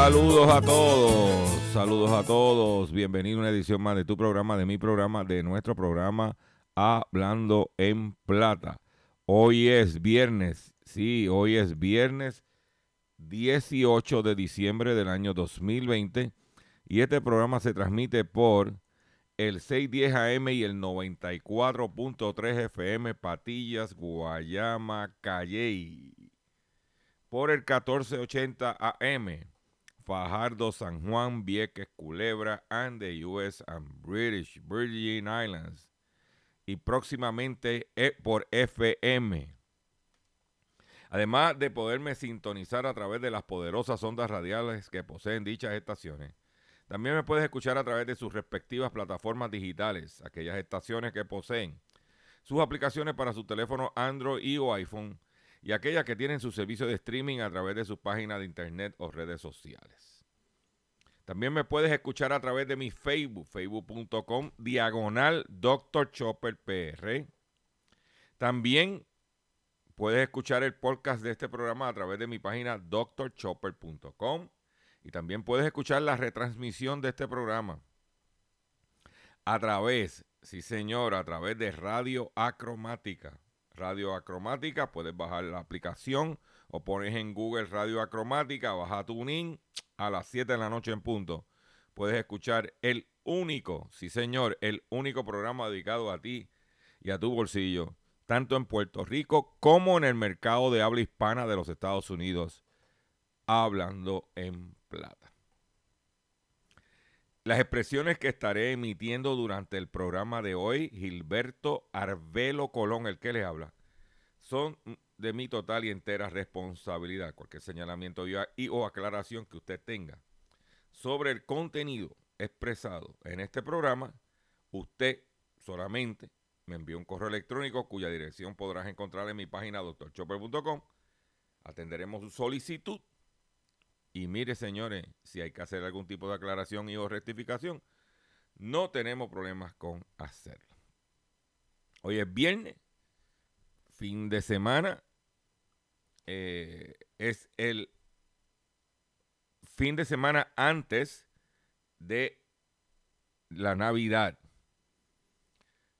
Saludos a todos, saludos a todos. Bienvenido a una edición más de tu programa, de mi programa, de nuestro programa Hablando en Plata. Hoy es viernes, sí, hoy es viernes 18 de diciembre del año 2020 y este programa se transmite por el 610 AM y el 94.3 FM Patillas, Guayama, Calley. Por el 1480 AM Fajardo, San Juan, Vieques, Culebra, and the US and British Virgin Islands. Y próximamente eh, por FM. Además de poderme sintonizar a través de las poderosas ondas radiales que poseen dichas estaciones, también me puedes escuchar a través de sus respectivas plataformas digitales, aquellas estaciones que poseen sus aplicaciones para su teléfono Android y o iPhone y aquellas que tienen su servicio de streaming a través de sus páginas de internet o redes sociales. También me puedes escuchar a través de mi Facebook, facebook.com, diagonal Dr. Chopper PR. También puedes escuchar el podcast de este programa a través de mi página drchopper.com. Y también puedes escuchar la retransmisión de este programa a través, sí señor, a través de Radio Acromática. Radio Acromática, puedes bajar la aplicación o pones en Google Radio Acromática, baja tu link a las 7 de la noche en punto. Puedes escuchar el único, sí señor, el único programa dedicado a ti y a tu bolsillo, tanto en Puerto Rico como en el mercado de habla hispana de los Estados Unidos, hablando en plata. Las expresiones que estaré emitiendo durante el programa de hoy, Gilberto Arbelo Colón, el que les habla, son de mi total y entera responsabilidad. Cualquier señalamiento y o aclaración que usted tenga sobre el contenido expresado en este programa, usted solamente me envía un correo electrónico cuya dirección podrás encontrar en mi página doctorchopper.com. Atenderemos su solicitud. Y mire, señores, si hay que hacer algún tipo de aclaración y o rectificación, no tenemos problemas con hacerlo. Hoy es viernes, fin de semana. eh, es el fin de semana antes de la Navidad.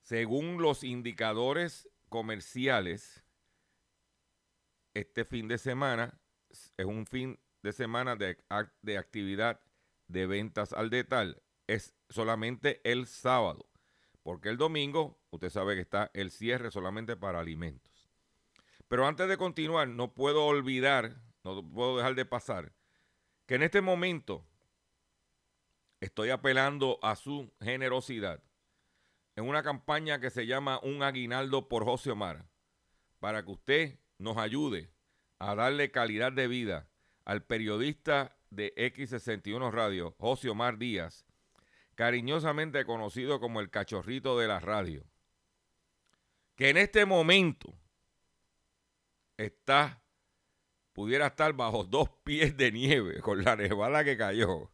Según los indicadores comerciales, este fin de semana es un fin de semana de, de actividad de ventas al detal. Es solamente el sábado, porque el domingo, usted sabe que está el cierre solamente para alimentos. Pero antes de continuar, no puedo olvidar, no puedo dejar de pasar, que en este momento estoy apelando a su generosidad en una campaña que se llama Un Aguinaldo por José Omar, para que usted nos ayude a darle calidad de vida al periodista de X61 Radio, José Omar Díaz, cariñosamente conocido como el cachorrito de la radio, que en este momento está, pudiera estar bajo dos pies de nieve con la nevada que cayó.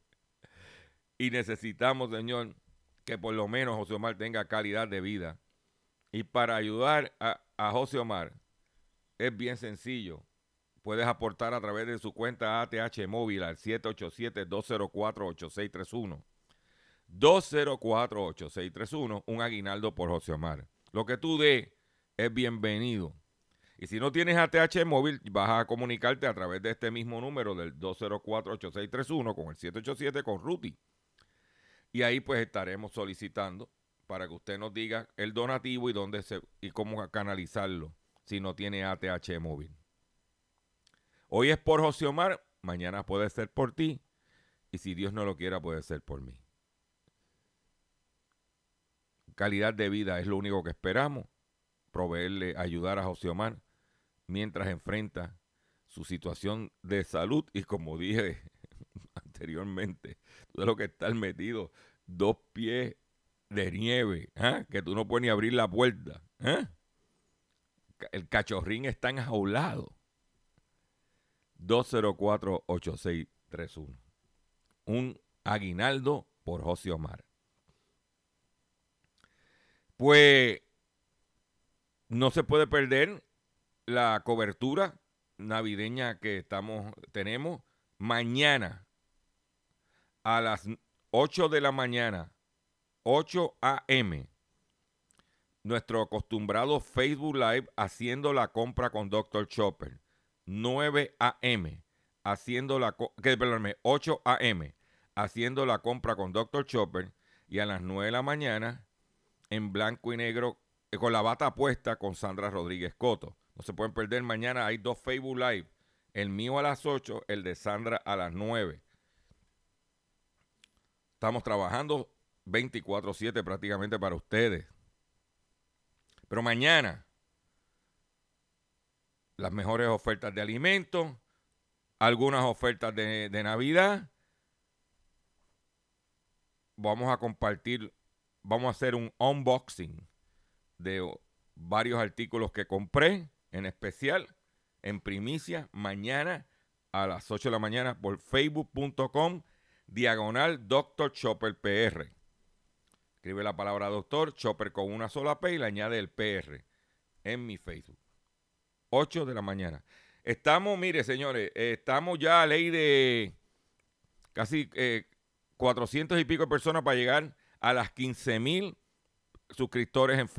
Y necesitamos, Señor, que por lo menos José Omar tenga calidad de vida. Y para ayudar a, a José Omar es bien sencillo. Puedes aportar a través de su cuenta ATH móvil al 787-204-8631. 204-8631, un aguinaldo por José Omar. Lo que tú des es bienvenido. Y si no tienes ATH móvil, vas a comunicarte a través de este mismo número del 204-8631 con el 787 con Ruti. Y ahí pues estaremos solicitando para que usted nos diga el donativo y dónde se y cómo canalizarlo si no tiene ATH móvil. Hoy es por José Omar, mañana puede ser por ti y si Dios no lo quiera puede ser por mí calidad de vida es lo único que esperamos, proveerle, ayudar a José Omar mientras enfrenta su situación de salud y como dije anteriormente, todo lo que está metido, dos pies de nieve, ¿ah? que tú no puedes ni abrir la puerta. ¿ah? El cachorrín está enjaulado. 204-8631. Un aguinaldo por José Omar. Pues no se puede perder la cobertura navideña que estamos tenemos mañana a las 8 de la mañana, 8 a.m. Nuestro acostumbrado Facebook Live haciendo la compra con Dr. Chopper. 9 a.m. haciendo la que perdóname, 8 a.m. haciendo la compra con Dr. Chopper y a las 9 de la mañana en blanco y negro eh, con la bata puesta con Sandra Rodríguez Coto. No se pueden perder mañana, hay dos Facebook Live. El mío a las 8, el de Sandra a las 9. Estamos trabajando 24/7 prácticamente para ustedes. Pero mañana, las mejores ofertas de alimentos, algunas ofertas de, Navidad. Vamos a compartir vamos a hacer un unboxing de varios artículos que compré, en especial, en primicia, mañana a las 8 de la mañana por facebook.com diagonal Dr. Chopper PR. Escribe la palabra doctor, Chopper con una sola P y le añade el PR en mi Facebook. 8 de la mañana. Estamos, mire, señores, estamos ya a ley de casi 400 eh, y pico de personas para llegar a las 15 mil suscriptores en,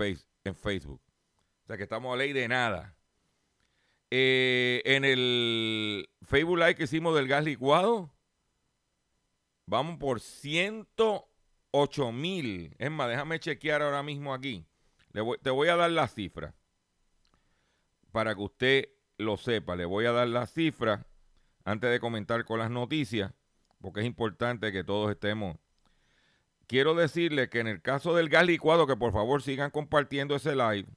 en Facebook. O sea que estamos a ley de nada. Eh, en el Facebook Live que hicimos del gas licuado, vamos por 108 mil. Es más, déjame chequear ahora mismo aquí. te voy a dar la cifra para que usted lo sepa. Le voy a dar la cifra antes de comentar con las noticias, porque es importante que todos estemos quiero decirle que en el caso del gas licuado, que por favor sigan compartiendo ese live,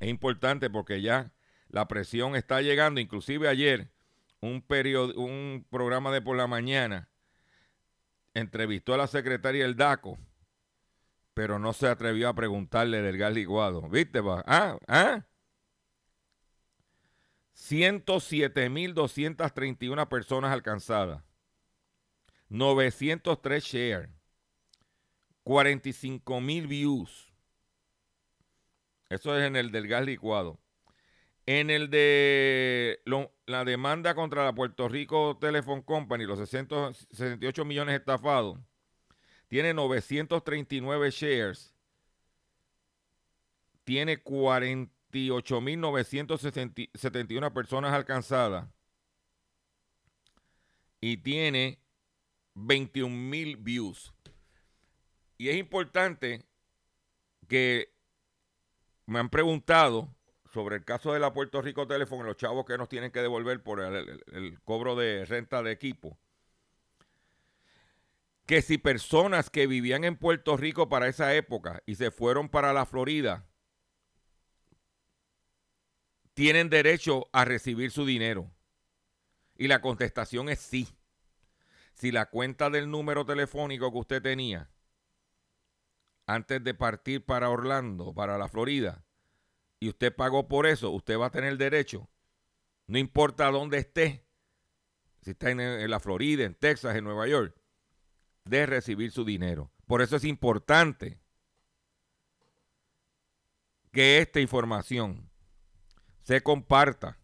es importante porque ya la presión está llegando. Inclusive ayer un, un programa de por la mañana entrevistó a la secretaria del DACO, pero no se atrevió a preguntarle del gas licuado. ¿Viste? Ah, ah. 107.231 personas alcanzadas. 903 shares. 45 mil views. Eso es en el del gas licuado. En el de la demanda contra la Puerto Rico Telephone Company, los 68 millones estafados, tiene 939 shares, tiene 48.971 personas alcanzadas y tiene 21 mil views. Y es importante que me han preguntado sobre el caso de la Puerto Rico Teléfono, los chavos que nos tienen que devolver por el, cobro de renta de equipo. Que si personas que vivían en Puerto Rico para esa época y se fueron para la Florida, tienen derecho a recibir su dinero. Y la contestación es sí. si la cuenta del número telefónico que usted tenía antes de partir para Orlando, para la Florida, y usted pagó por eso, usted va a tener derecho, no importa dónde esté, si está en, la Florida, en Texas, en Nueva York, de recibir su dinero. Por eso es importante que esta información se comparta,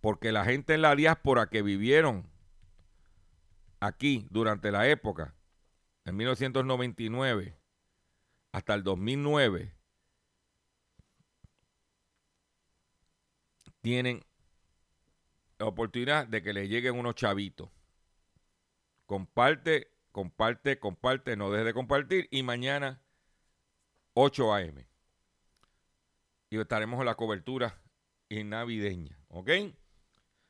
porque la gente en la diáspora que vivieron aquí durante la época, en 1999 hasta el 2009, tienen la oportunidad de que le lleguen unos chavitos. Comparte, comparte, comparte, no deje de compartir. Y mañana, 8 a.m. Y estaremos en la cobertura navideña. ¿Ok?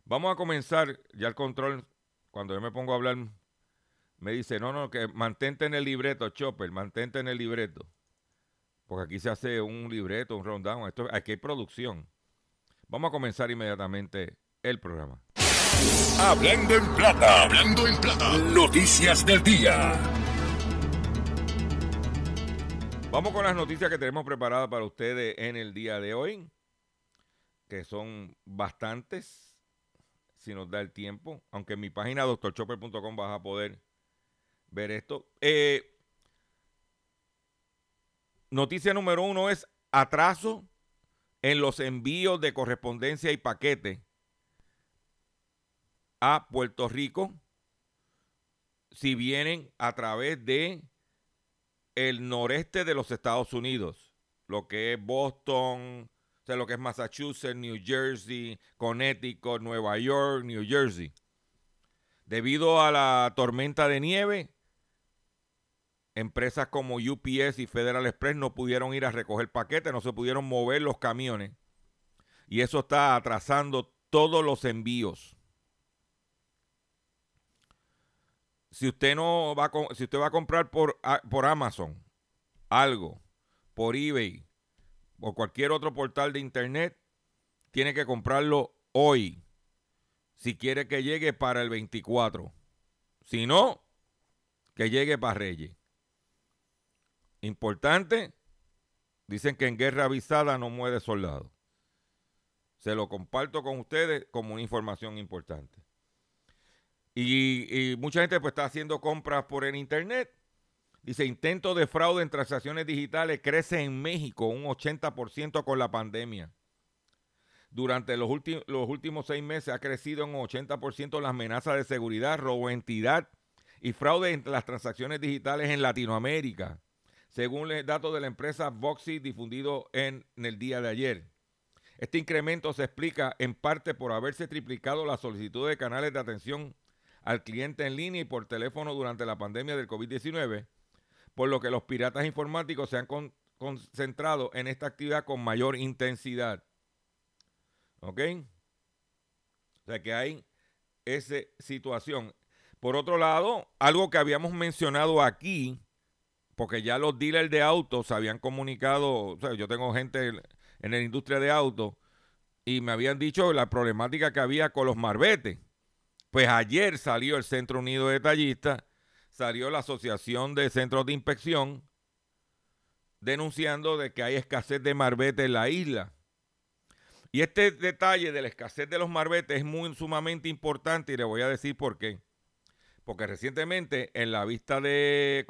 Vamos a comenzar ya el control. Cuando yo me pongo a hablar, me dice, no, no, que mantente en el libreto, Chopper, mantente en el libreto. Porque aquí se hace un libreto, un rundown. Esto, aquí hay producción. Vamos a comenzar inmediatamente el programa. Hablando en plata, hablando en plata, noticias del día. Vamos con las noticias que tenemos preparadas para ustedes en el día de hoy, que son bastantes, si nos da el tiempo, aunque en mi página doctorchopper.com vas a poder ver esto. Eh, noticia número uno es atraso en los envíos de correspondencia y paquete a Puerto Rico si vienen a través de el noreste de los Estados Unidos, lo que es Boston, sea, lo que es Massachusetts, New Jersey, Connecticut, Nueva York, New Jersey. Debido a la tormenta de nieve, empresas como UPS y Federal Express no pudieron ir a recoger paquetes, no se pudieron mover los camiones. Y eso está atrasando todos los envíos. Si usted no va a, si usted va a comprar por, por Amazon algo, por eBay o cualquier otro portal de internet, tiene que comprarlo hoy. Si quiere que llegue para el 24. Si no, que llegue para Reyes. Importante, dicen que en guerra avisada no muere soldado. Se lo comparto con ustedes como una información importante. Y, mucha gente pues está haciendo compras por el internet. Dice, intento de fraude en transacciones digitales crece en México un 80% con la pandemia. Durante los, los últimos seis meses ha crecido un 80% las amenazas de seguridad, robo entidad y fraude en las transacciones digitales en Latinoamérica según los datos de la empresa Voxy difundido en, el día de ayer. Este incremento se explica en parte por haberse triplicado la solicitud de canales de atención al cliente en línea y por teléfono durante la pandemia del COVID-19, por lo que los piratas informáticos se han concentrado en esta actividad con mayor intensidad. ¿Ok? O sea que hay esa situación. Por otro lado, algo que habíamos mencionado aquí, porque ya los dealers de autos habían comunicado, o sea, yo tengo gente en la industria de autos y me habían dicho la problemática que había con los marbetes. Pues ayer salió el Centro Unido de Tallistas, salió la Asociación de Centros de Inspección denunciando de que hay escasez de marbetes en la isla. Y este detalle de la escasez de los marbetes es muy sumamente importante y le voy a decir por qué. Porque recientemente en la vista de,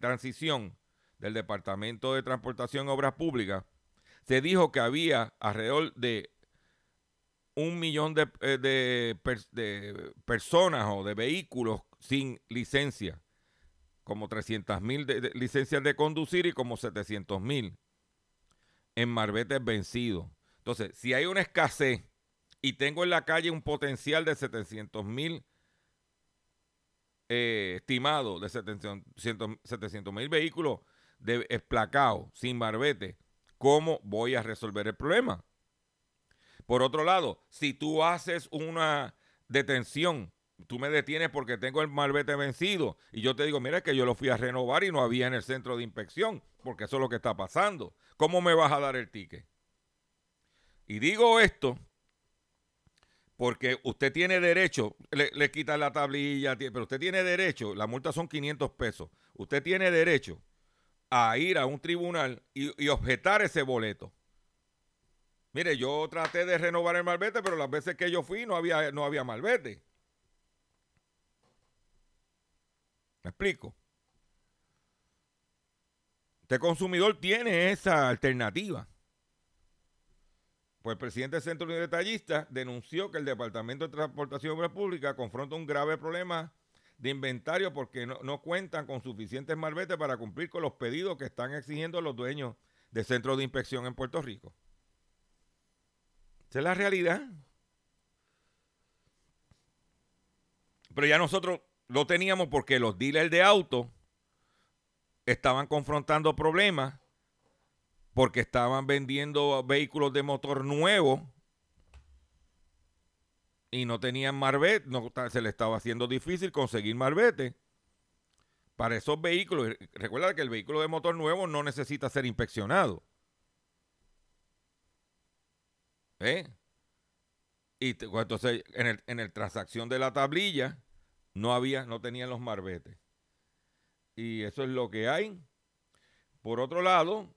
transición del Departamento de Transportación y Obras Públicas, se dijo que había alrededor de un millón de, eh, personas o de vehículos sin licencia, como 300 mil licencias de conducir y como 700 mil en marbetes vencidos. Entonces, si hay una escasez y tengo en la calle un potencial de 700 mil eh, estimado de 700 mil vehículos de esplacados sin barbete, ¿cómo voy a resolver el problema? Por otro lado, si tú haces una detención, tú me detienes porque tengo el marbete vencido y yo te digo, mira que yo lo fui a renovar y no había en el centro de inspección, porque eso es lo que está pasando. ¿Cómo me vas a dar el ticket? Y digo esto Porque usted tiene derecho, le, le quitan la tablilla, pero usted tiene derecho, la multa son 500 pesos, usted tiene derecho a ir a un tribunal y, y objetar ese boleto. Mire, yo traté de renovar el malvete, pero las veces que yo fui no había, no había malvete. ¿Me explico? Este consumidor tiene esa alternativa. Pues el presidente del Centro de Detallistas denunció que el Departamento de Transportación Pública confronta un grave problema de inventario porque no, no cuentan con suficientes malvetes para cumplir con los pedidos que están exigiendo los dueños de centros de inspección en Puerto Rico. Esa es la realidad. Pero ya nosotros lo teníamos porque los dealers de autos estaban confrontando problemas porque estaban vendiendo vehículos de motor nuevos y no tenían marbete, no, se le estaba haciendo difícil conseguir marbete para esos vehículos. Recuerda que el vehículo de motor nuevo no necesita ser inspeccionado. ¿Eh? Y pues, entonces en el, en el transacción de la tablilla no había, no tenían los marbetes. Y eso es lo que hay. Por otro lado,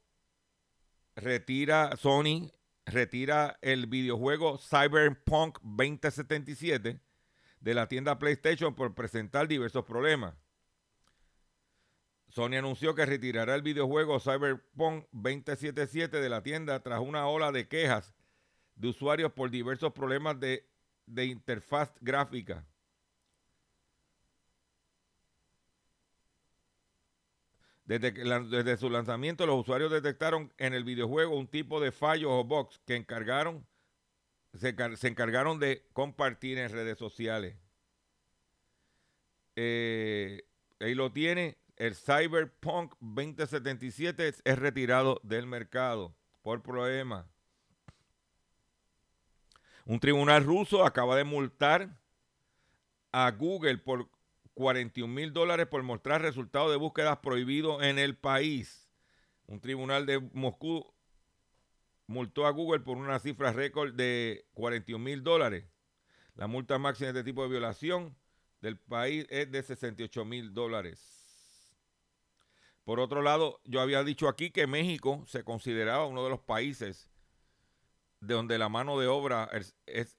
retira Sony, retira el videojuego Cyberpunk 2077 de la tienda PlayStation por presentar diversos problemas. Sony anunció que retirará el videojuego Cyberpunk 2077 de la tienda tras una ola de quejas de usuarios por diversos problemas de, de interfaz gráfica. Desde, su lanzamiento, los usuarios detectaron en el videojuego un tipo de fallos o bugs que encargaron, se, car- se encargaron de compartir en redes sociales. Eh, ahí lo tiene. El Cyberpunk 2077 es, es retirado del mercado por problemas. Un tribunal ruso acaba de multar a Google por 41 mil dólares por mostrar resultados de búsquedas prohibidos en el país. Un tribunal de Moscú multó a Google por una cifra récord de 41 mil dólares. La multa máxima de este tipo de violación del país es de 68 mil dólares. Por otro lado, yo había dicho aquí que México se consideraba uno de los países de donde la mano de obra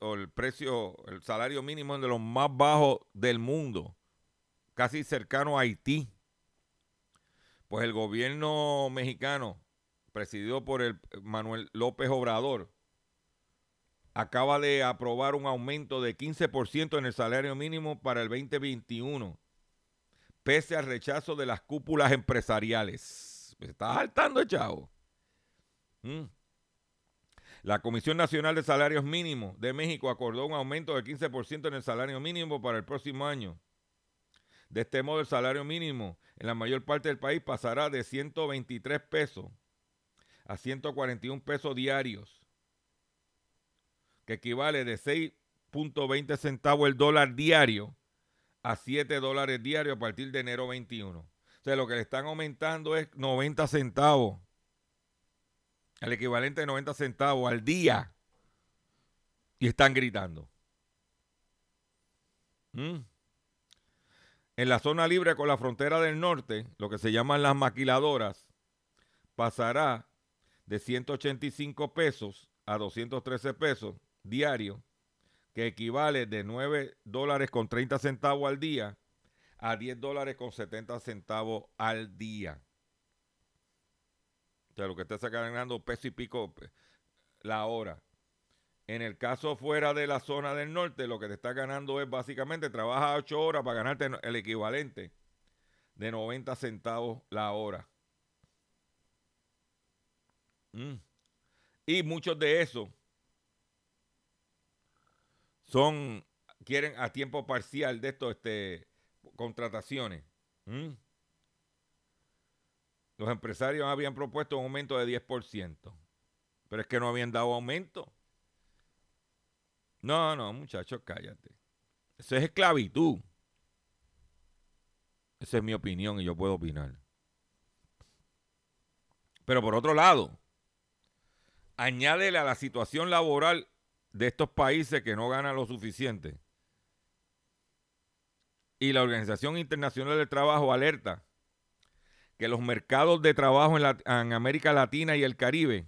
o el precio, el salario mínimo es de los más bajos del mundo, casi cercano a Haití. Pues el gobierno mexicano, presidido por el Manuel López Obrador, acaba de aprobar un aumento de 15% en el salario mínimo para el 2021, pese al rechazo de las cúpulas empresariales. ¿Me estás saltando, chavo? Mm. La Comisión Nacional de Salarios Mínimos de México acordó un aumento del 15% en el salario mínimo para el próximo año. De este modo, el salario mínimo en la mayor parte del país pasará de 123 pesos a 141 pesos diarios, que equivale de 6.20 centavos el dólar diario a 7 dólares diarios a partir de enero 21. O sea, lo que le están aumentando es 90 centavos el equivalente de 90 centavos al día y están gritando. ¿Mm? En la zona libre con la frontera del norte, lo que se llaman las maquiladoras, pasará de 185 pesos a 213 pesos diario, que equivale de 9 dólares con 30 centavos al día a 10 dólares con 70 centavos al día. O sea, lo que está ganando peso y pico pe- la hora. En el caso fuera de la zona del norte, lo que te está ganando es básicamente trabaja 8 horas para ganarte el equivalente de 90 centavos la hora. Mm. Y muchos de esos son, quieren a tiempo parcial de estos este, contrataciones. Mm. Los empresarios habían propuesto un aumento de 10%, pero es que no habían dado aumento. No, no, muchachos, cállate. Eso es esclavitud. Esa es mi opinión y yo puedo opinar. Pero por otro lado, añádele a la situación laboral de estos países que no ganan lo suficiente. Y la Organización Internacional del Trabajo alerta que los mercados de trabajo en, América Latina y el Caribe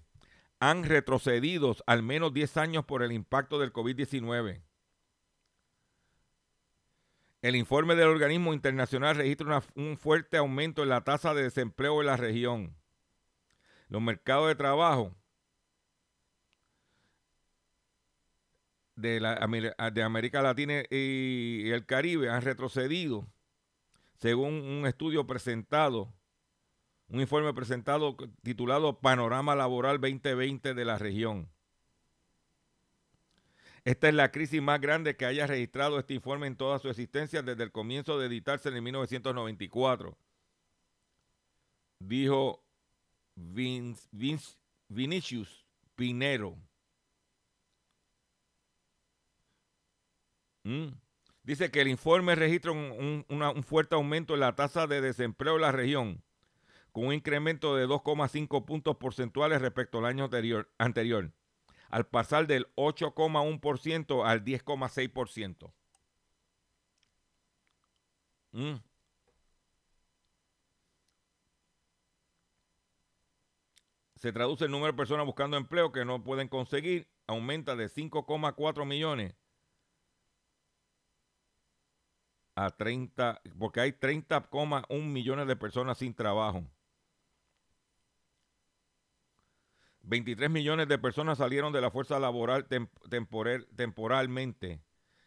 han retrocedido al menos 10 años por el impacto del COVID-19. El informe del organismo internacional registra un fuerte aumento en la tasa de desempleo en la región. Los mercados de trabajo de, de América Latina y el Caribe han retrocedido, según un estudio presentado un informe presentado titulado Panorama Laboral 2020 de la región. Esta es la crisis más grande que haya registrado este informe en toda su existencia desde el comienzo de editarse en 1994. Dijo Vinicius Pinero. Mm. Dice que el informe registra un, un fuerte aumento en la tasa de desempleo en la región con un incremento de 2,5 puntos porcentuales respecto al año anterior, al pasar del 8,1% al 10,6%. Mm. Se traduce el número de personas buscando empleo que no pueden conseguir, aumenta de 5,4 millones a 30, porque hay 30,1 millones de personas sin trabajo. 23 millones de personas salieron de la fuerza laboral temporalmente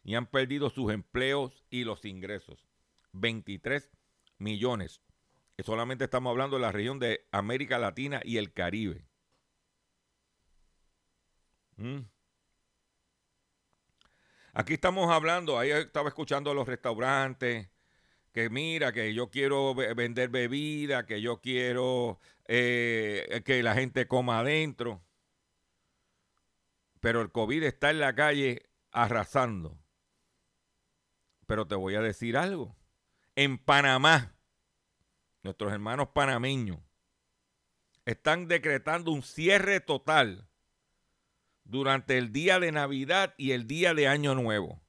y han perdido sus empleos y los ingresos. 23 millones. Y solamente estamos hablando de la región de América Latina y el Caribe. Mm. Aquí estamos hablando, ahí estaba escuchando los restaurantes, que mira, que yo quiero vender bebida, que yo quiero eh, que la gente coma adentro. Pero el COVID está en la calle arrasando. Pero te voy a decir algo. En Panamá, nuestros hermanos panameños están decretando un cierre total durante el día de Navidad y el día de Año Nuevo.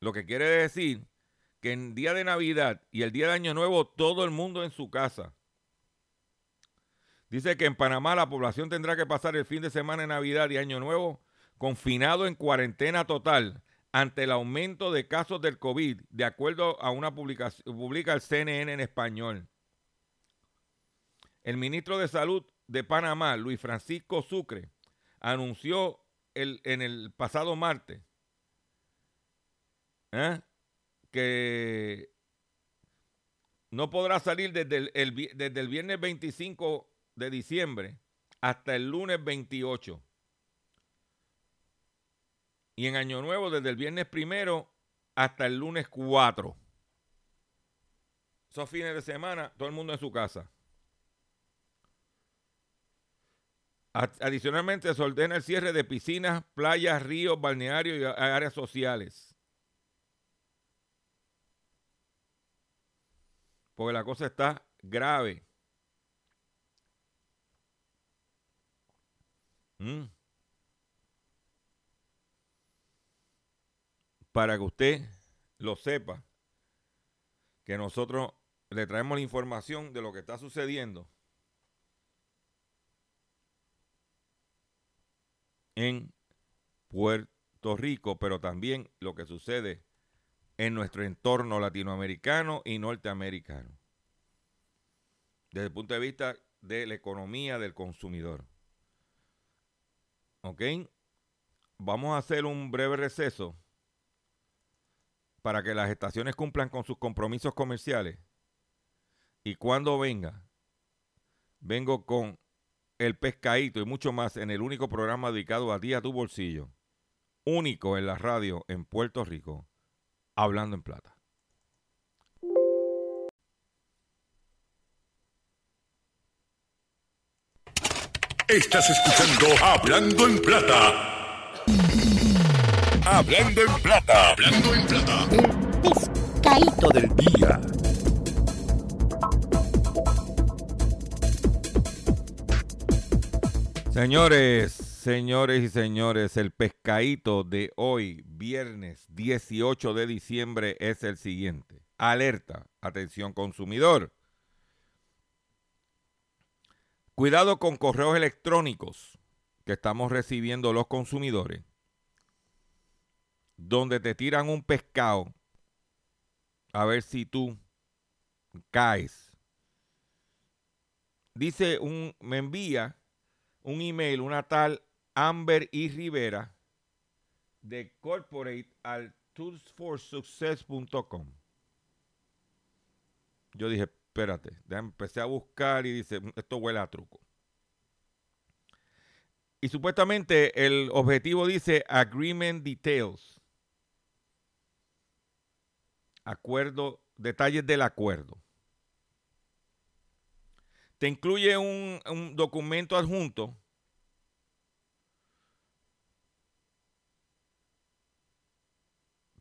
Lo que quiere decir que en día de Navidad y el día de Año Nuevo todo el mundo en su casa. Dice que en Panamá la población tendrá que pasar el fin de semana de Navidad y Año Nuevo confinado en cuarentena total ante el aumento de casos del COVID, de acuerdo a una publicación publica el CNN en español. El ministro de Salud de Panamá, Luis Francisco Sucre, anunció el, en el pasado martes ¿eh? Que no podrá salir desde el, viernes 25 de diciembre hasta el lunes 28. Y en Año Nuevo desde el viernes primero hasta el lunes 4. Esos fines de semana, todo el mundo en su casa. Adicionalmente, se ordena el cierre de piscinas, playas, ríos, balnearios y áreas sociales. Porque la cosa está grave. Mm. Para que usted lo sepa, que nosotros le traemos la información de lo que está sucediendo en Puerto Rico, pero también lo que sucede en nuestro entorno latinoamericano y norteamericano. Desde el punto de vista de la economía del consumidor. ¿Ok? Vamos a hacer un breve receso para que las estaciones cumplan con sus compromisos comerciales. Y cuando venga, vengo con el pescadito y mucho más en el único programa dedicado a ti, a tu bolsillo. Único en la radio en Puerto Rico. Hablando en Plata. Estás escuchando Hablando en Plata. Hablando en Plata. Hablando en Plata. El pescadito del día. Señores, Señores y señores, el pescadito de hoy, viernes 18 de diciembre, es el siguiente. Alerta, atención consumidor. Cuidado con correos electrónicos que estamos recibiendo los consumidores, donde te tiran un pescado a ver si tú caes. Dice un, me envía un email, una tal Amber y Rivera de corporate al toolsforsuccess.com. Yo dije, espérate, empecé a buscar y dice, esto huele a truco. Y supuestamente el objetivo dice agreement details. Acuerdo, detalles del acuerdo. Te incluye un, un documento adjunto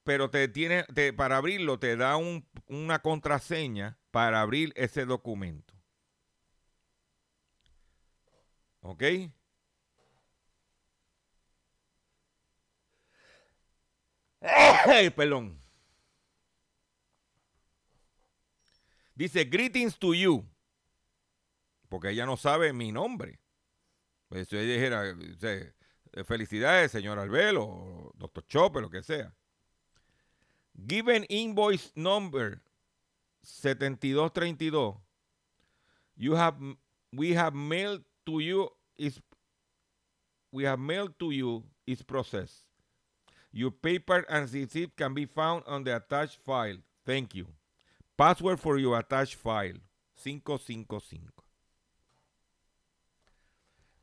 pero te tiene, para abrirlo te da una contraseña para abrir ese documento. ¿Ok? perdón. Dice, greetings to you. Porque ella no sabe mi nombre. Pues si ella dijera, felicidades, señor Albelo, doctor Chope, lo que sea. Given invoice number 7232, you have we have mailed to you is we have mailed to you is processed. Your paper and receipt can be found on the attached file. Thank you. Password for your attached file. 555.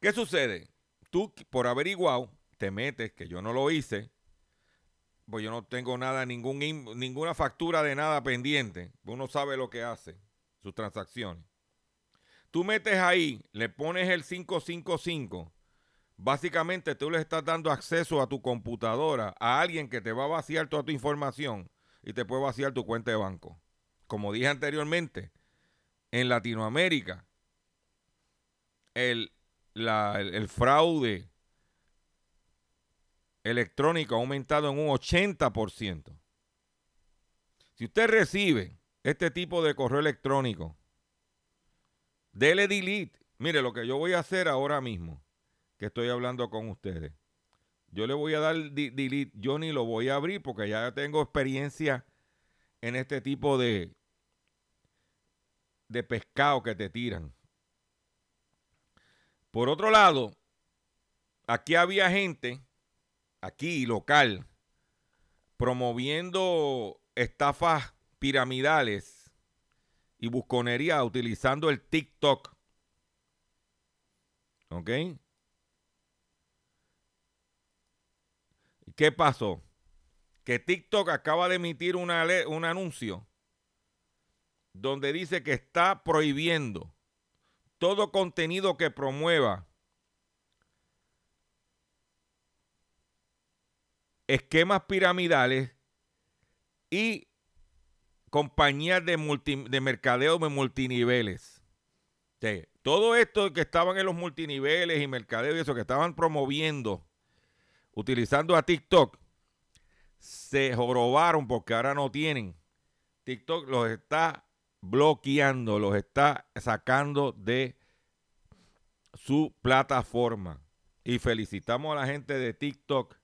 ¿Qué sucede? Tú, por averiguado, te metes, que yo no lo hice, pues yo no tengo nada, ningún, ninguna factura de nada pendiente. Uno sabe lo que hace, sus transacciones. Tú metes ahí, le pones el 555. Básicamente tú le estás dando acceso a tu computadora a alguien que te va a vaciar toda tu información y te puede vaciar tu cuenta de banco. Como dije anteriormente, en Latinoamérica el, el fraude electrónico ha aumentado en un 80%. Si usted recibe este tipo de correo electrónico, dele delete. Mire, lo que yo voy a hacer ahora mismo, que estoy hablando con ustedes, yo le voy a dar delete. Yo ni lo voy a abrir porque ya tengo experiencia en este tipo de, de pescado que te tiran. Por otro lado, aquí había gente aquí local, promoviendo estafas piramidales y busconería utilizando el TikTok. ¿Ok? ¿Qué pasó? Que TikTok acaba de emitir una un anuncio donde dice que está prohibiendo todo contenido que promueva esquemas piramidales y compañías de, de mercadeo de multiniveles. todo esto que estaban en los multiniveles y mercadeo y eso que estaban promoviendo, utilizando a TikTok, se jorobaron porque ahora no tienen. TikTok los está bloqueando, los está sacando de su plataforma. Y felicitamos a la gente de TikTok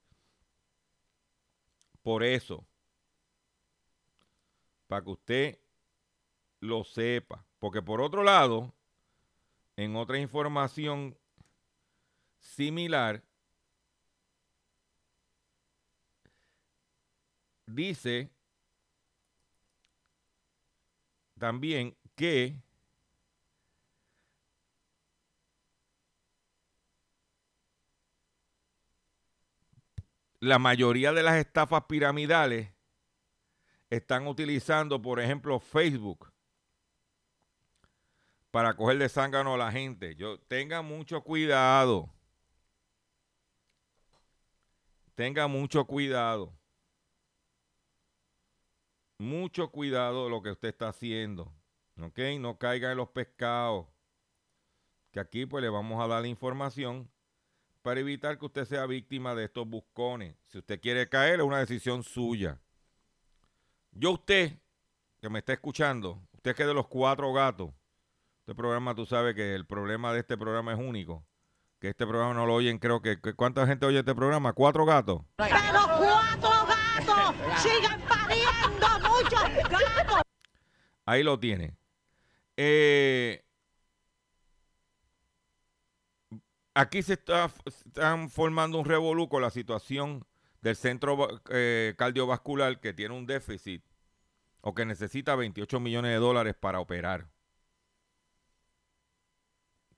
por eso. Para que usted lo sepa. Porque por otro lado, en otra información similar, dice también que la mayoría de las estafas piramidales están utilizando, por ejemplo, Facebook para coger de zángano a la gente. Yo, tenga mucho cuidado. Tenga mucho cuidado. Mucho cuidado lo que usted está haciendo. ¿Ok? No caiga en los pescados. Que aquí pues le vamos a dar la información para evitar que usted sea víctima de estos buscones. Si usted quiere caer, es una decisión suya. Yo usted, que me está escuchando, usted que es de los cuatro gatos, este programa tú sabes que el problema de este programa es único. Que este programa no lo oyen, creo que, que ¿cuánta gente oye este programa? ¿Cuatro gatos? Pero cuatro gatos sigan pariendo muchos gatos. Ahí lo tiene. Eh, aquí se está están formando un revolú la situación del centro eh, cardiovascular que tiene un déficit o que necesita 28 millones de dólares para operar.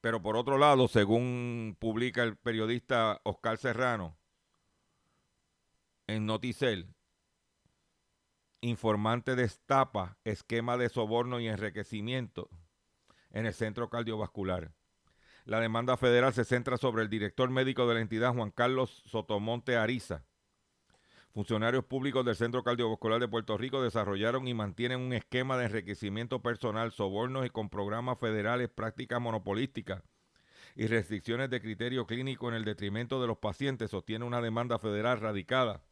Pero por otro lado, según publica el periodista Oscar Serrano en Noticel, informante destapa esquema de soborno y enriquecimiento en el centro cardiovascular. La demanda federal se centra sobre el director médico de la entidad, Juan Carlos Sotomonte Ariza. Funcionarios públicos del Centro Cardiovascular de Puerto Rico desarrollaron y mantienen un esquema de enriquecimiento personal, sobornos y con programas federales, prácticas monopolísticas y restricciones de criterio clínico en el detrimento de los pacientes, sostiene una demanda federal radicada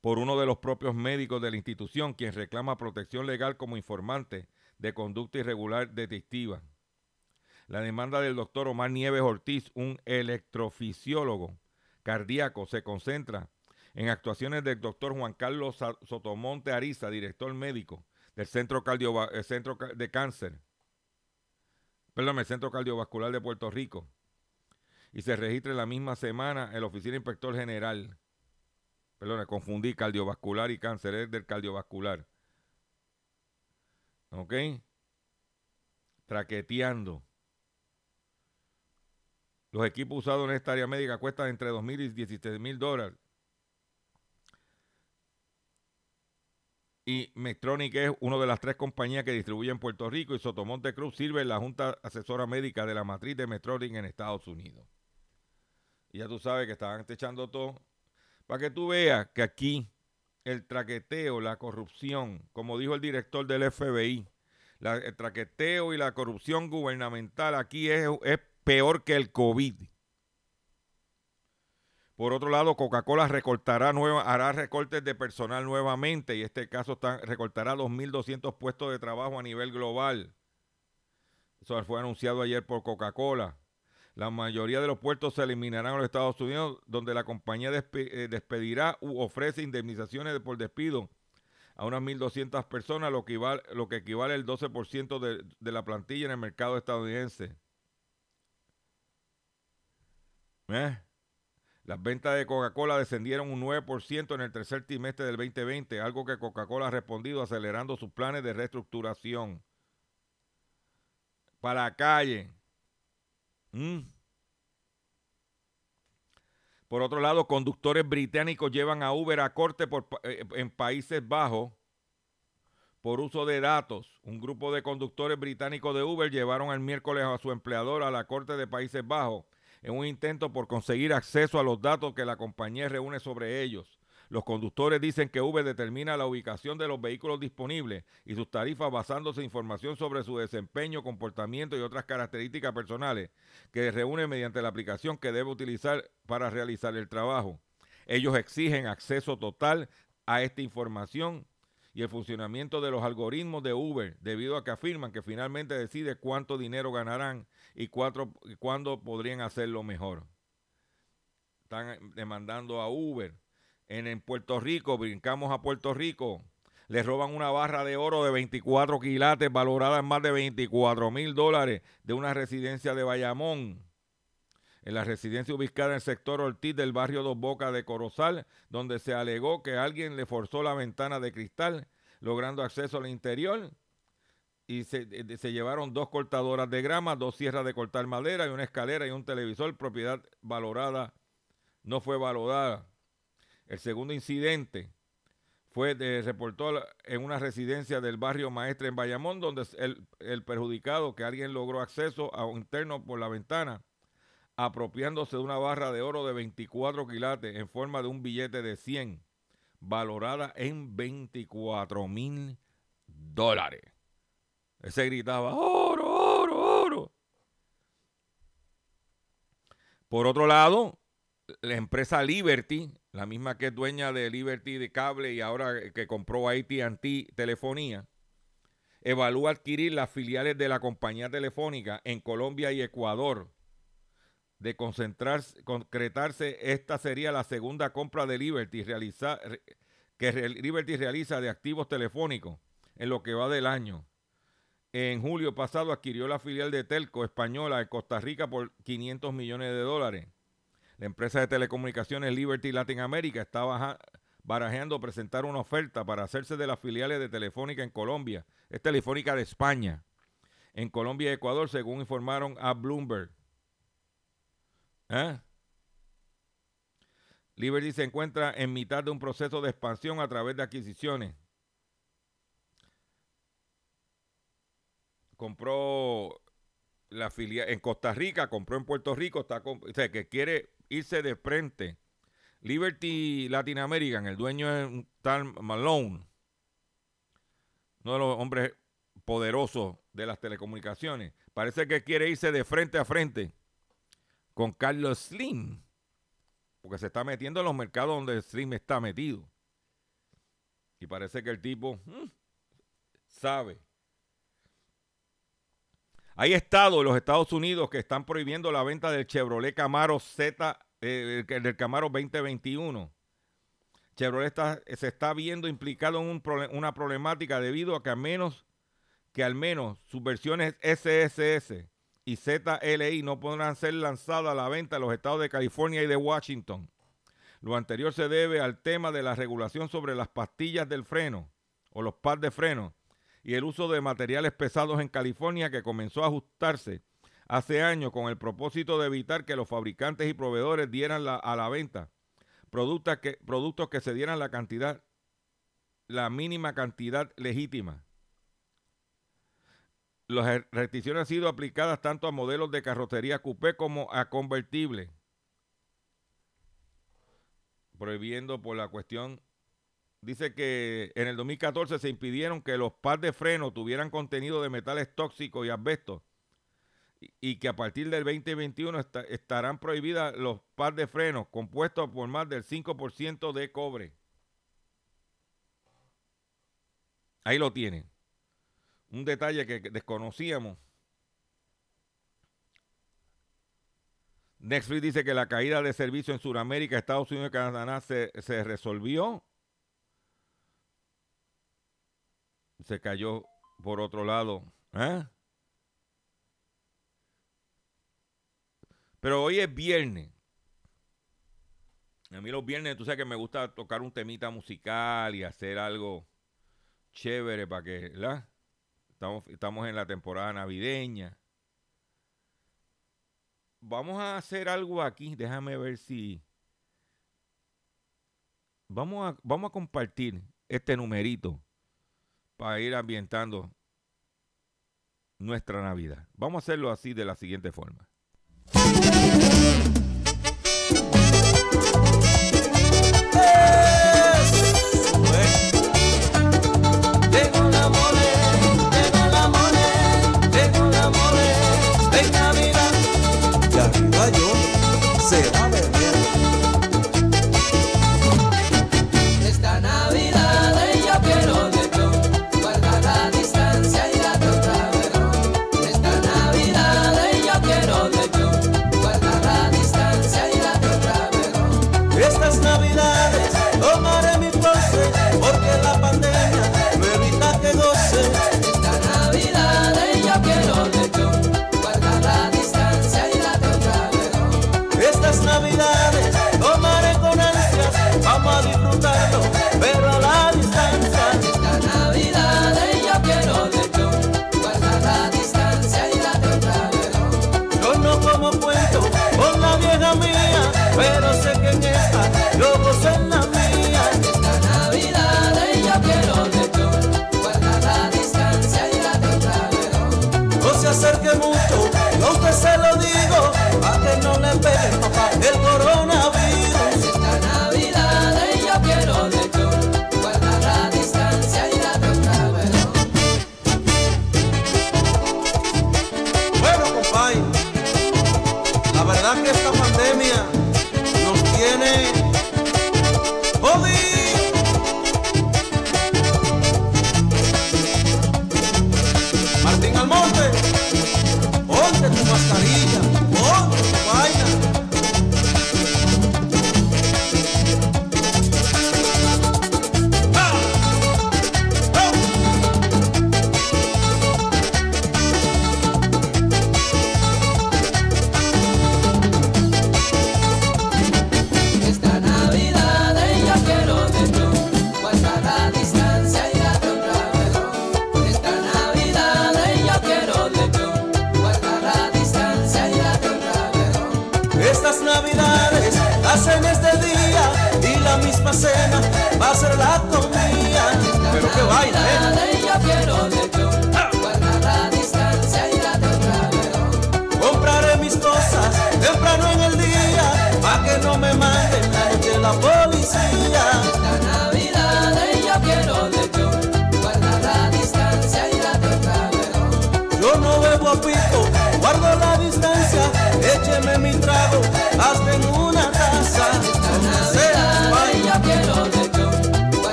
por uno de los propios médicos de la institución, quien reclama protección legal como informante de conducta irregular detectiva. La demanda del doctor Omar Nieves Ortiz, un electrofisiólogo cardíaco, se concentra en actuaciones del doctor Juan Carlos Sotomonte Ariza, director médico del Centro, Cardio, Centro de Cáncer, perdón, el Centro Cardiovascular de Puerto Rico, y se registra en la misma semana el oficina inspector general Perdón, confundí cardiovascular y cáncer, es del cardiovascular. ¿Ok? Traqueteando. Los equipos usados en esta área médica cuestan entre 2.000 y 16 mil dólares. Y Medtronic es una de las tres compañías que distribuye en Puerto Rico y Sotomonte Cruz sirve en la Junta Asesora Médica de la matriz de Medtronic en Estados Unidos. Y ya tú sabes que estaban echando todo para que tú veas que aquí el traqueteo, la corrupción, como dijo el director del FBI, el traqueteo y la corrupción gubernamental aquí es, es peor que el COVID. Por otro lado, Coca-Cola recortará nueva, hará recortes de personal nuevamente y este caso está, recortará 2.200 puestos de trabajo a nivel global. Eso fue anunciado ayer por Coca-Cola. La mayoría de los puertos se eliminarán en los Estados Unidos, donde la compañía eh, despedirá u ofrece indemnizaciones por despido a unas 1.200 personas, lo que, equivale, lo que equivale al 12% de, de la plantilla en el mercado estadounidense. ¿Eh? Las ventas de Coca-Cola descendieron un 9% en el tercer trimestre del 2020, algo que Coca-Cola ha respondido acelerando sus planes de reestructuración. Para la calle. Mm. Por otro lado, conductores británicos llevan a Uber a corte eh, en Países Bajos por uso de datos. Un grupo de conductores británicos de Uber llevaron el miércoles a su empleador a la corte de Países Bajos en un intento por conseguir acceso a los datos que la compañía reúne sobre ellos. Los conductores dicen que Uber determina la ubicación de los vehículos disponibles y sus tarifas basándose en información sobre su desempeño, comportamiento y otras características personales que reúne mediante la aplicación que debe utilizar para realizar el trabajo. Ellos exigen acceso total a esta información y el funcionamiento de los algoritmos de Uber, debido a que afirman que finalmente decide cuánto dinero ganarán y, cuándo podrían hacerlo mejor. Están demandando a Uber en, Puerto Rico, brincamos a Puerto Rico, le roban una barra de oro de 24 quilates valorada en más de 24 mil dólares de una residencia de Bayamón. En la residencia ubicada en el sector Ortiz del barrio Dos Bocas de Corozal, donde se alegó que alguien le forzó la ventana de cristal, logrando acceso al interior. Y se, se llevaron dos cortadoras de grama, dos sierras de cortar madera y una escalera y un televisor, propiedad valorada, no fue valorada el segundo incidente fue de, reportó en una residencia del barrio Maestre en Bayamón, donde el, el perjudicado, que alguien logró acceso a un interno por la ventana, apropiándose de una barra de oro de 24 quilates en forma de un billete de 100, valorada en 24 mil dólares. Ese gritaba, oro, oro, oro. Por otro lado, la empresa Liberty, la misma que es dueña de Liberty de cable y ahora que compró AT&T Telefonía, evalúa adquirir las filiales de la compañía telefónica en Colombia y Ecuador. De concentrarse, concretarse, esta sería la segunda compra de Liberty realiza, que Liberty realiza de activos telefónicos en lo que va del año. En julio pasado adquirió la filial de Telco española en Costa Rica por 500 millones de dólares. La empresa de telecomunicaciones Liberty Latin America está barajeando presentar una oferta para hacerse de las filiales de Telefónica en Colombia. Es Telefónica de España. En Colombia y Ecuador, según informaron a Bloomberg. ¿Eh? Liberty se encuentra en mitad de un proceso de expansión a través de adquisiciones. Compró la filial en Costa Rica, compró en Puerto Rico, está que quiere irse de frente. Liberty Latin American, el dueño es un tal Malone, uno de los hombres poderosos de las telecomunicaciones. Parece que quiere irse de frente a frente con Carlos Slim, porque se está metiendo en los mercados donde Slim está metido. Y parece que el tipo mm, sabe. Hay estados en los Estados Unidos que están prohibiendo la venta del Chevrolet Camaro Z, eh, del Camaro 2021. Chevrolet se está viendo implicado en una problemática debido a que, menos, que al menos sus versiones SSS y ZLI no podrán ser lanzadas a la venta en los estados de California y de Washington. Lo anterior se debe al tema de la regulación sobre las pastillas del freno o los pads de freno y el uso de materiales pesados en California que comenzó a ajustarse hace años con el propósito de evitar que los fabricantes y proveedores dieran a la venta productos que, productos que se dieran la cantidad, la mínima cantidad legítima. Las restricciones han sido aplicadas tanto a modelos de carrocería coupé como a convertibles, prohibiendo por la cuestión dice que en el 2014 se impidieron que los pads de freno tuvieran contenido de metales tóxicos y asbestos y, que a partir del 2021 estarán prohibidas los pads de freno compuestos por más del 5% de cobre. Ahí lo tienen. Un detalle que desconocíamos. Netflix dice que la caída de servicio en Sudamérica, Estados Unidos y Canadá se, se resolvió se cayó por otro lado. ¿eh? Pero hoy es viernes. A mí los viernes, tú sabes que me gusta tocar un temita musical y hacer algo chévere para que. Estamos, estamos en la temporada navideña. Vamos a hacer algo aquí. Déjame ver si. Vamos a, vamos a compartir este numerito para ir ambientando nuestra Navidad. Vamos a hacerlo así de la siguiente forma. said, Hallelujah.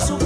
Se lo llevó a su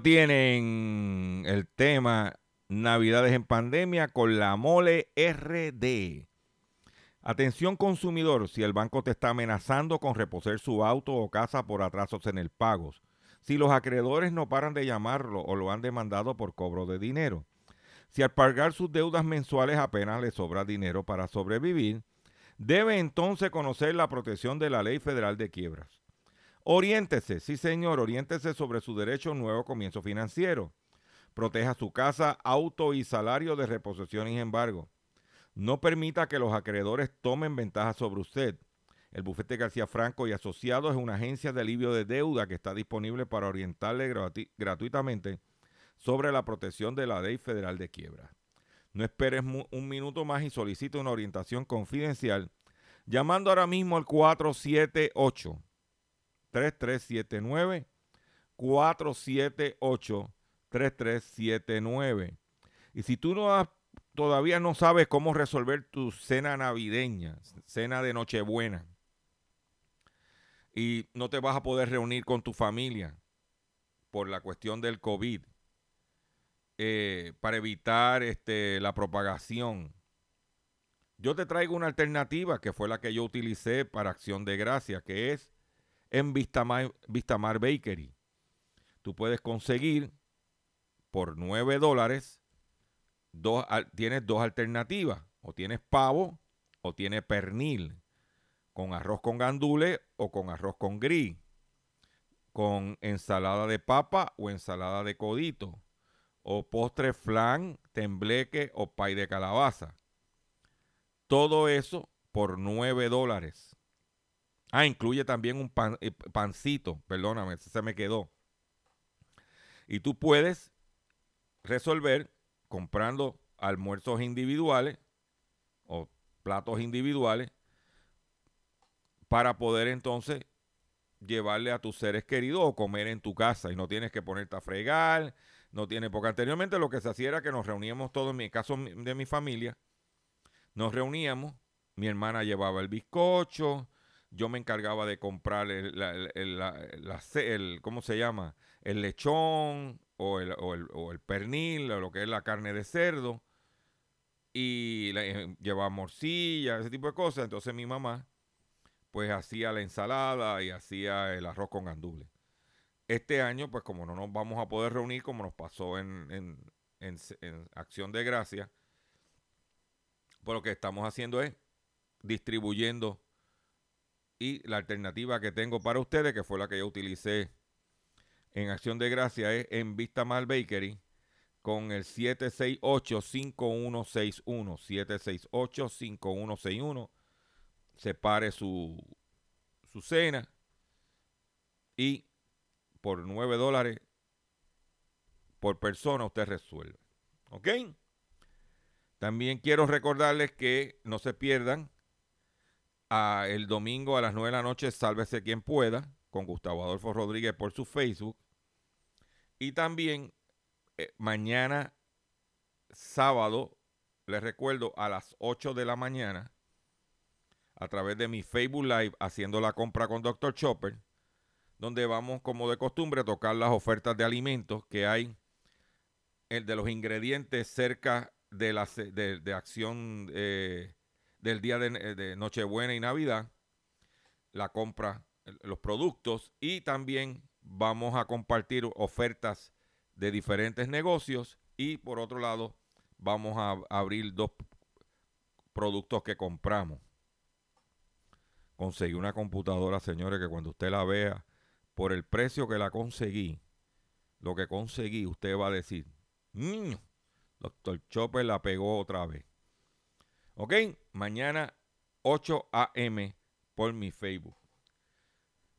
tienen el tema Navidades en pandemia con la mole RD. Atención consumidor, si el banco te está amenazando con reposer su auto o casa por atrasos en el pago, si los acreedores no paran de llamarlo o lo han demandado por cobro de dinero, si al pagar sus deudas mensuales apenas le sobra dinero para sobrevivir, debe entonces conocer la protección de la Ley Federal de Quiebras. Oriéntese, sí señor, oriéntese sobre su derecho a un nuevo comienzo financiero. Proteja su casa, auto y salario de reposición y embargo. No permita que los acreedores tomen ventaja sobre usted. El bufete García Franco y Asociados es una agencia de alivio de deuda que está disponible para orientarle gratu- gratuitamente sobre la protección de la ley federal de quiebra. No esperes un minuto más y solicite una orientación confidencial llamando ahora mismo al 478 3379 478 3379. Y si tú no todavía no sabes cómo resolver tu cena navideña, cena de Nochebuena, y no te vas a poder reunir con tu familia por la cuestión del COVID, eh, para evitar este, la propagación, yo te traigo una alternativa que fue la que yo utilicé para Acción de Gracia, que es en Vistamar, Vistamar Bakery. Tú puedes conseguir por 9 dólares, dos, tienes dos alternativas. O tienes pavo o tienes pernil. Con arroz con gandules o con arroz con gris. Con ensalada de papa o ensalada de codito. O postre flan, tembleque o pay de calabaza. Todo eso por 9 dólares. Ah, incluye también un pan- eh, pancito, perdóname, se me quedó. Y tú puedes resolver comprando almuerzos individuales o platos individuales para poder entonces llevarle a tus seres queridos o comer en tu casa y no tienes que ponerte a fregar, no tienes, porque anteriormente lo que se hacía era que nos reuníamos todos, en mi caso de mi familia, nos reuníamos, mi hermana llevaba el bizcocho, yo me encargaba de comprar el, la- el- la- el- ¿cómo se llama? El lechón o el, o el- o el pernil o lo que es la carne de cerdo y eh, llevaba morcilla, ese tipo de cosas. Entonces mi mamá pues hacía la ensalada y hacía el arroz con gandules. Este año, pues como no nos vamos a poder reunir, como nos pasó en, en, en en Acción de Gracia, pues lo que estamos haciendo es distribuyendo y la alternativa que tengo para ustedes, que fue la que yo utilicé en Acción de Gracia, es en Vista Mal Bakery con el 768-5161. 768-5161. Separe su, su cena y por 9 dólares por persona usted resuelve. ¿Ok? También quiero recordarles que no se pierdan a el domingo a las 9 de la noche, sálvese quien pueda, con Gustavo Adolfo Rodríguez por su Facebook. Y también eh, mañana, sábado, les recuerdo, a las 8 de la mañana, a través de mi Facebook Live, haciendo la compra con Dr. Chopper, donde vamos, como de costumbre, a tocar las ofertas de alimentos que hay, el de los ingredientes cerca de la de, de acción eh, del día de, de Nochebuena y Navidad, la compra, los productos y también vamos a compartir ofertas de diferentes negocios y por otro lado vamos a abrir dos productos que compramos. Conseguí una computadora, señores, que cuando usted la vea, por el precio que la conseguí, lo que conseguí, usted va a decir, "Mm, doctor Chopper la pegó otra vez. Ok, mañana 8 a.m. por mi Facebook.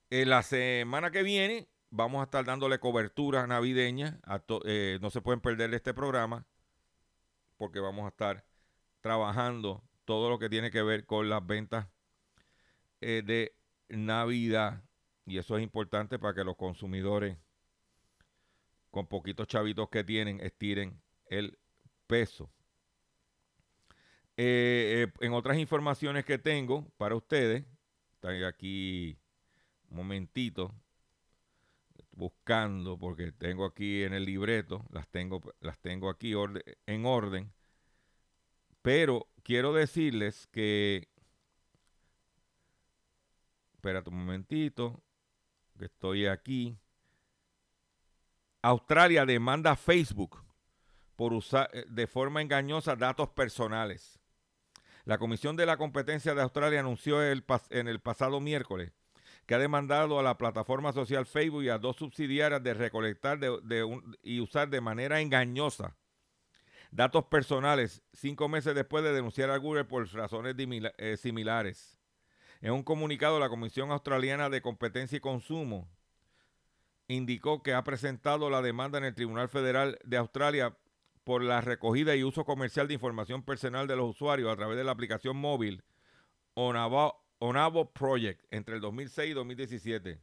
En la semana que viene vamos a estar dándole cobertura navideña. Eh, no se pueden perder este programa porque vamos a estar trabajando todo lo que tiene que ver con las ventas eh, de Navidad. Y eso es importante para que los consumidores con poquitos chavitos que tienen estiren el peso. Eh, eh, en otras informaciones que tengo para ustedes, estoy aquí un momentito buscando porque tengo aquí en el libreto, las tengo, las tengo aquí en orden, pero quiero decirles que, espérate un momentito, que estoy aquí. Australia demanda a Facebook por usar eh, de forma engañosa datos personales. La Comisión de la Competencia de Australia anunció el en el pasado miércoles que ha demandado a la plataforma social Facebook y a dos subsidiarias de recolectar y usar de manera engañosa datos personales cinco meses después de denunciar a Google por razones eh, similares. En un comunicado, la Comisión Australiana de Competencia y Consumo indicó que ha presentado la demanda en el Tribunal Federal de Australia por la recogida y uso comercial de información personal de los usuarios a través de la aplicación móvil Onavo, Project entre el 2006 y 2017.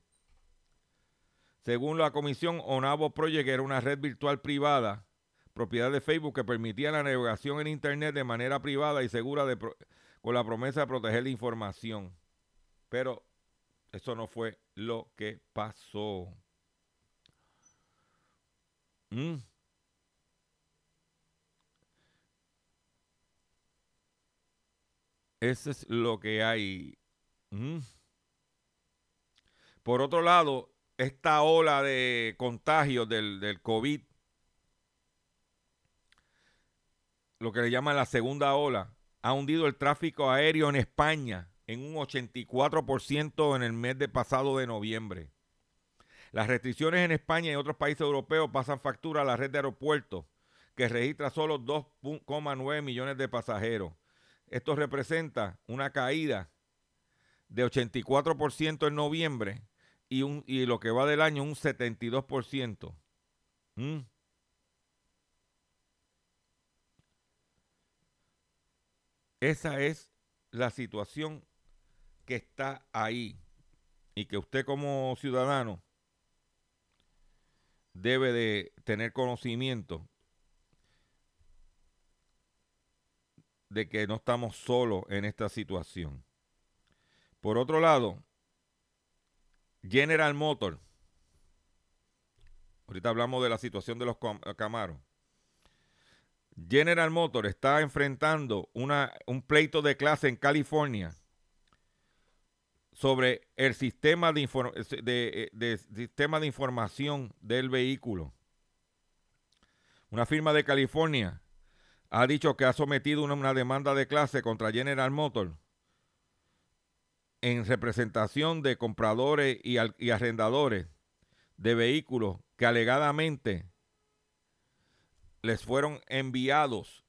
Según la comisión, Onavo Project era una red virtual privada, propiedad de Facebook, que permitía la navegación en Internet de manera privada y segura con la promesa de proteger la información. Pero eso no fue lo que pasó. Mm. Eso es lo que hay. Mm. Por otro lado, esta ola de contagios del, del COVID, lo que le llaman la segunda ola, ha hundido el tráfico aéreo en España en un 84% en el mes de pasado de noviembre. Las restricciones en España y otros países europeos pasan factura a la red de aeropuertos, que registra solo 2,9 millones de pasajeros. Esto representa una caída de 84% en noviembre y, un, y lo que va del año un 72%. ¿Mm? Esa es la situación que está ahí. y que usted como ciudadano debe de tener conocimiento de que no estamos solos en esta situación. Por otro lado, General Motor, ahorita hablamos de la situación de los Camaros. General Motor está enfrentando una, un pleito de clase en California sobre el sistema de, de, sistema de información del vehículo. Una firma de California ha dicho que ha sometido una, demanda de clase contra General Motors en representación de compradores y, y arrendadores de vehículos que alegadamente les fueron enviados,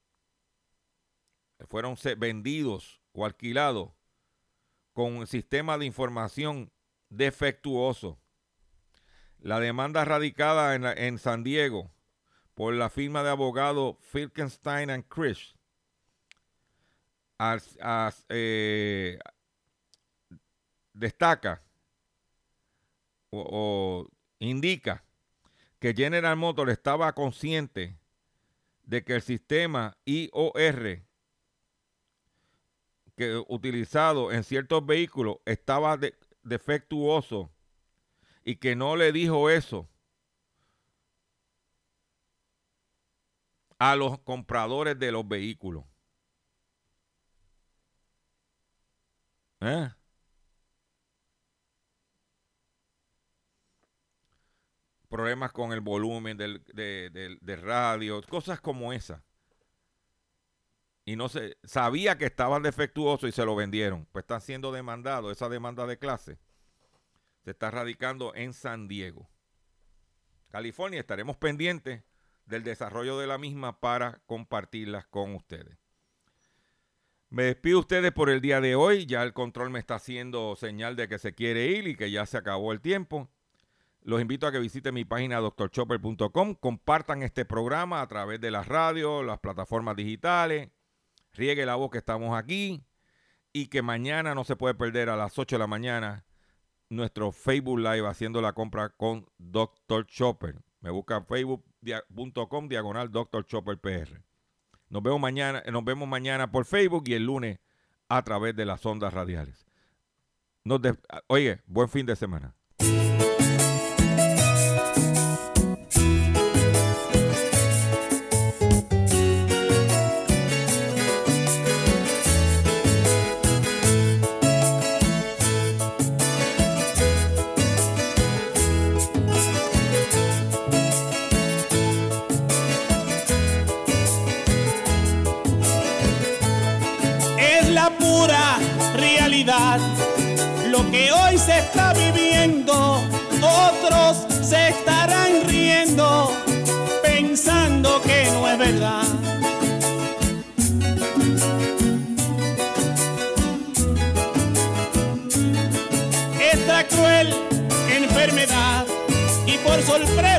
fueron vendidos o alquilados con un sistema de información defectuoso. La demanda radicada en, en San Diego por la firma de abogado Filkenstein and Chris eh, destaca o, indica que General Motors estaba consciente de que el sistema IOR que utilizado en ciertos vehículos estaba defectuoso y que no le dijo eso a los compradores de los vehículos. ¿Eh? Problemas con el volumen del, de, radio, cosas como esa. Y no se sabía que estaban defectuosos y se lo vendieron. Pues están siendo demandados. Esa demanda de clase se está radicando en San Diego. California, estaremos pendientes del desarrollo de la misma para compartirlas con ustedes. Me despido ustedes por el día de hoy. Ya el control me está haciendo señal de que se quiere ir y que ya se acabó el tiempo. Los invito a que visiten mi página doctorchopper.com, compartan este programa a través de las radios, las plataformas digitales, riegue la voz que estamos aquí y que mañana no se puede perder a las 8 de la mañana nuestro Facebook Live haciendo la compra con Dr. Chopper. Me busca facebook.com diagonal Dr. Chopper PR. Nos vemos mañana, nos vemos mañana por Facebook y el lunes a través de las ondas radiales. Oye, buen fin de semana. Es. Esta cruel enfermedad y por sorpresa